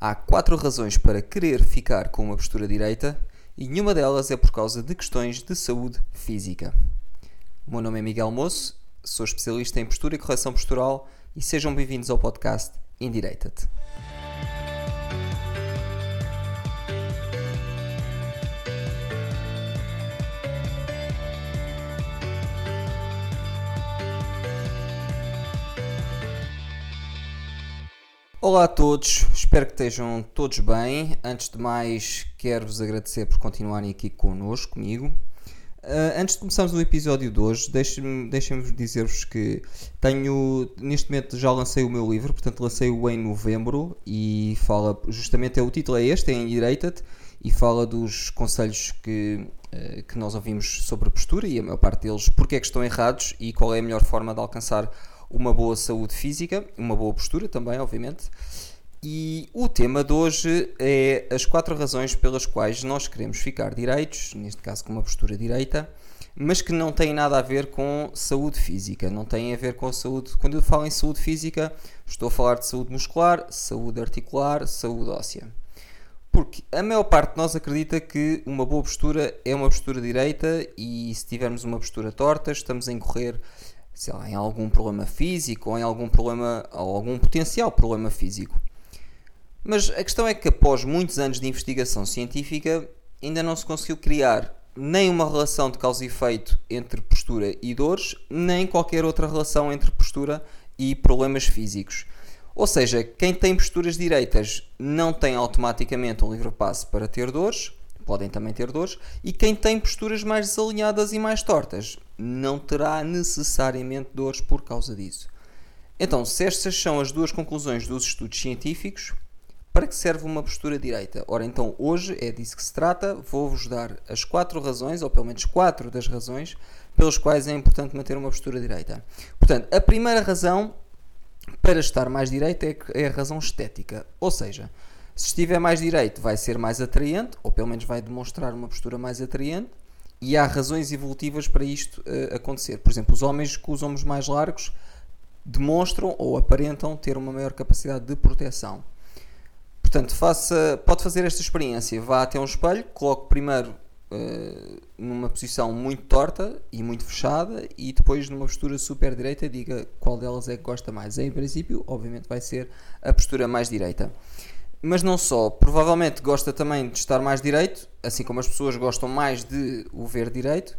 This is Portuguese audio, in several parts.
Há quatro razões para querer ficar com uma postura direita e nenhuma delas é por causa de questões de saúde física. O meu nome é Miguel Moço, sou especialista em postura e correção postural e sejam bem-vindos ao podcast Endireita-te. Olá a todos, espero que estejam todos bem. Antes de mais, quero-vos agradecer por continuarem aqui connosco, comigo. Uh, antes de começarmos o episódio de hoje, deixem-me deixem dizer-vos que tenho, neste momento já lancei o meu livro, portanto lancei-o em novembro e fala, justamente é o título é este, é em Direita-te, e fala dos conselhos que, uh, que nós ouvimos sobre a postura e a maior parte deles porque é que estão errados e qual é a melhor forma de alcançar uma boa saúde física, uma boa postura também, obviamente. E o tema de hoje é as quatro razões pelas quais nós queremos ficar direitos, neste caso com uma postura direita, mas que não têm nada a ver com saúde física, não têm a ver com saúde. Quando eu falo em saúde física, estou a falar de saúde muscular, saúde articular, saúde óssea. Porque a maior parte de nós acredita que uma boa postura é uma postura direita e se tivermos uma postura torta, estamos a incorrer sei lá, em algum problema físico ou em algum problema ou algum potencial problema físico. Mas a questão é que após muitos anos de investigação científica ainda não se conseguiu criar nem uma relação de causa e efeito entre postura e dores, nem qualquer outra relação entre postura e problemas físicos. Ou seja, quem tem posturas direitas não tem automaticamente um livre passo para ter dores, podem também ter dores, e quem tem posturas mais desalinhadas e mais tortas não terá necessariamente dores por causa disso. Então, se estas são as duas conclusões dos estudos científicos, para que serve uma postura direita? Ora, então, hoje é disso que se trata. Vou-vos dar as quatro razões, ou pelo menos quatro das razões, pelas quais é importante manter uma postura direita. Portanto, a primeira razão para estar mais direita é, é a razão estética. Ou seja, se estiver mais direito, vai ser mais atraente, ou pelo menos vai demonstrar uma postura mais atraente, e há razões evolutivas para isto uh, acontecer. Por exemplo, os homens com os ombros mais largos demonstram ou aparentam ter uma maior capacidade de proteção. Portanto, faça, pode fazer esta experiência. Vá até um espelho, coloque primeiro uh, numa posição muito torta e muito fechada e depois numa postura super direita diga qual delas é que gosta mais. Em princípio, obviamente, vai ser a postura mais direita. Mas não só, provavelmente gosta também de estar mais direito, assim como as pessoas gostam mais de o ver direito,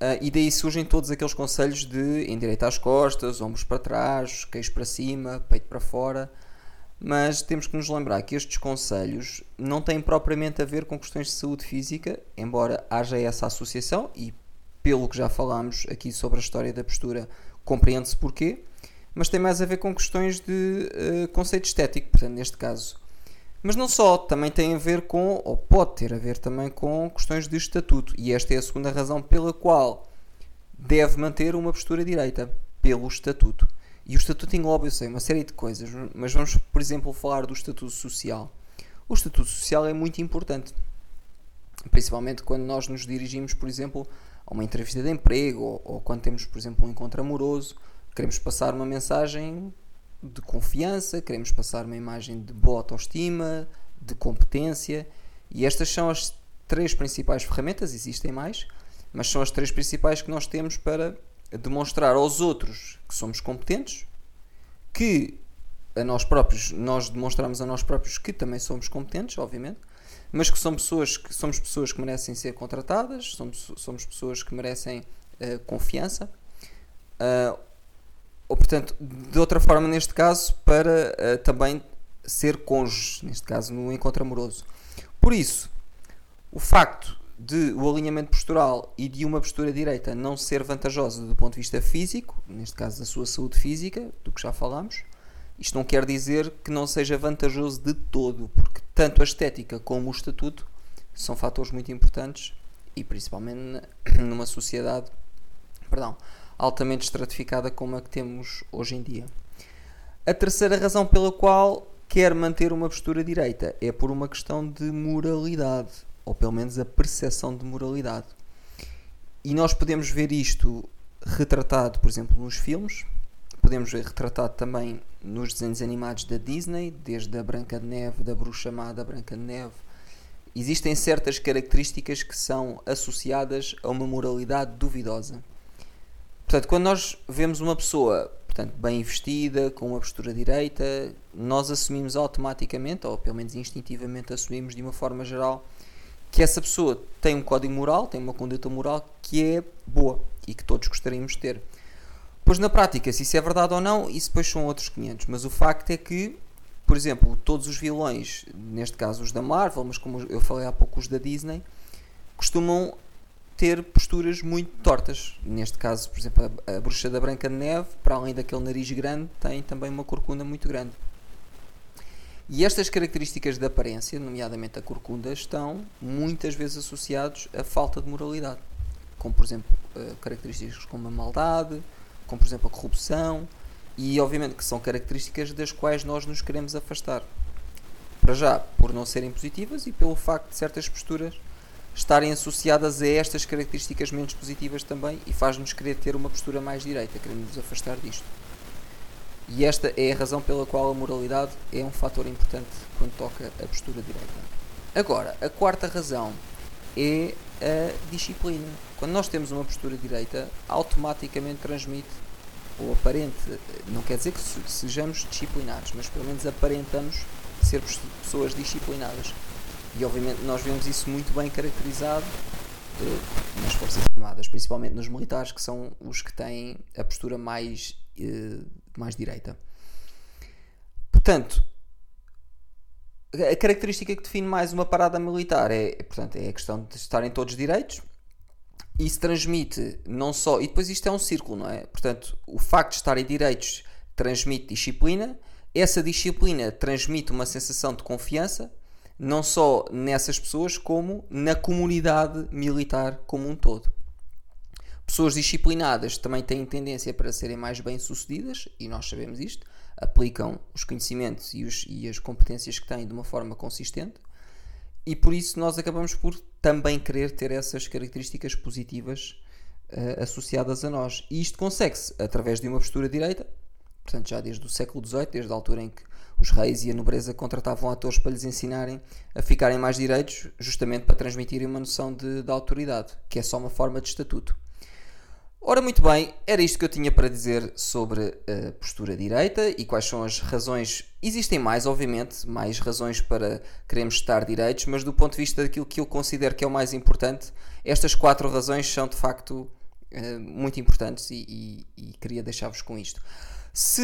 uh, e daí surgem todos aqueles conselhos de endireitar as costas, ombros para trás, queixo para cima, peito para fora. Mas temos que nos lembrar que estes conselhos não têm propriamente a ver com questões de saúde física, embora haja essa associação, e pelo que já falámos aqui sobre a história da postura, compreende-se porquê, mas tem mais a ver com questões de uh, conceito estético, portanto, neste caso mas não só, também tem a ver com, ou pode ter a ver também com questões de estatuto. E esta é a segunda razão pela qual deve manter uma postura direita, pelo estatuto. E o estatuto engloba, eu sei, uma série de coisas, mas vamos, por exemplo, falar do estatuto social. O estatuto social é muito importante, principalmente quando nós nos dirigimos, por exemplo, a uma entrevista de emprego ou, ou quando temos, por exemplo, um encontro amoroso, queremos passar uma mensagem de confiança, queremos passar uma imagem de boa autoestima, de competência, e estas são as três principais ferramentas, existem mais, mas são as três principais que nós temos para demonstrar aos outros que somos competentes, que a nós próprios, nós demonstramos a nós próprios que também somos competentes, obviamente, mas que, são pessoas, que somos pessoas que merecem ser contratadas, somos, somos pessoas que merecem uh, confiança. Uh, ou portanto, de outra forma, neste caso, para uh, também ser cônjuge, neste caso no encontro amoroso. Por isso, o facto de o alinhamento postural e de uma postura direita não ser vantajosa do ponto de vista físico, neste caso da sua saúde física, do que já falámos, isto não quer dizer que não seja vantajoso de todo, porque tanto a estética como o estatuto são fatores muito importantes e principalmente numa sociedade, perdão, altamente estratificada como a que temos hoje em dia. A terceira razão pela qual quer manter uma postura direita é por uma questão de moralidade, ou pelo menos a percepção de moralidade. E nós podemos ver isto retratado, por exemplo, nos filmes. podemos ver retratado também nos desenhos animados da Disney, desde a Branca de Neve, da Bruxa Má da Branca de Neve. Existem certas características que são associadas a uma moralidade duvidosa. Portanto, quando nós vemos uma pessoa portanto, bem vestida, com uma postura direita, nós assumimos automaticamente, ou pelo menos instintivamente assumimos de uma forma geral, que essa pessoa tem um código moral, tem uma conduta moral que é boa e que todos gostaríamos de ter. Pois na prática, se isso é verdade ou não, isso depois são outros 500. Mas o facto é que, por exemplo, todos os vilões, neste caso os da Marvel, mas como eu falei há pouco os da Disney, costumam ter posturas muito tortas. Neste caso, por exemplo, a, a bruxa da Branca de Neve, para além daquele nariz grande, tem também uma corcunda muito grande. E estas características de aparência, nomeadamente a corcunda, estão muitas vezes associados à falta de moralidade. Como, por exemplo, eh, características como a maldade, como por exemplo a corrupção, e obviamente que são características das quais nós nos queremos afastar. Para já, por não serem positivas e pelo facto de certas posturas estarem associadas a estas características menos positivas também e faz-nos querer ter uma postura mais direita, queremos nos afastar disto. E esta é a razão pela qual a moralidade é um fator importante quando toca a postura direita. Agora, a quarta razão é a disciplina. Quando nós temos uma postura direita, automaticamente transmite ou aparente, não quer dizer que sejamos disciplinados, mas pelo menos aparentamos ser pessoas disciplinadas. E obviamente nós vemos isso muito bem caracterizado eh, nas Forças Armadas, principalmente nos militares, que são os que têm a postura mais, eh, mais direita. Portanto, a característica que define mais uma parada militar é, portanto, é a questão de estarem todos direitos. Isso transmite não só. E depois isto é um círculo, não é? Portanto, o facto de estarem direitos transmite disciplina. Essa disciplina transmite uma sensação de confiança, não só nessas pessoas, como na comunidade militar como um todo. Pessoas disciplinadas também têm tendência para serem mais bem-sucedidas, e nós sabemos isto aplicam os conhecimentos e, os, e as competências que têm de uma forma consistente e por isso nós acabamos por também querer ter essas características positivas uh, associadas a nós. E isto consegue-se através de uma postura direita, portanto, já desde o século XVIII, desde a altura em que os reis e a nobreza contratavam atores para lhes ensinarem a ficarem mais direitos, justamente para transmitirem uma noção de, de autoridade, que é só uma forma de estatuto. Ora, muito bem, era isto que eu tinha para dizer sobre a postura direita e quais são as razões. Existem mais, obviamente, mais razões para queremos estar direitos, mas do ponto de vista daquilo que eu considero que é o mais importante, estas quatro razões são de facto eh, muito importantes e, e, e queria deixar-vos com isto. Se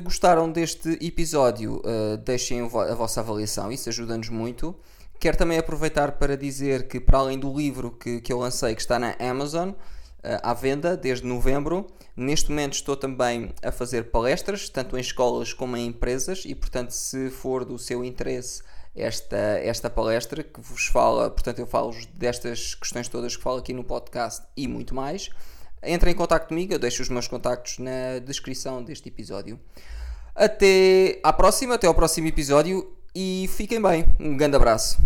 uh, gostaram deste episódio, uh, deixem a vossa avaliação, isso ajuda-nos muito. Quero também aproveitar para dizer que, para além do livro que, que eu lancei, que está na Amazon, eh, à venda desde novembro. Neste momento estou também a fazer palestras, tanto em escolas como em empresas, e portanto, se for do seu interesse esta, esta palestra que vos fala, portanto, eu falo destas questões todas que falo aqui no podcast e muito mais, entre em contato comigo, eu deixo os meus contactos na descrição deste episódio. Até à próxima, até ao próximo episódio e fiquem bem. Um grande abraço.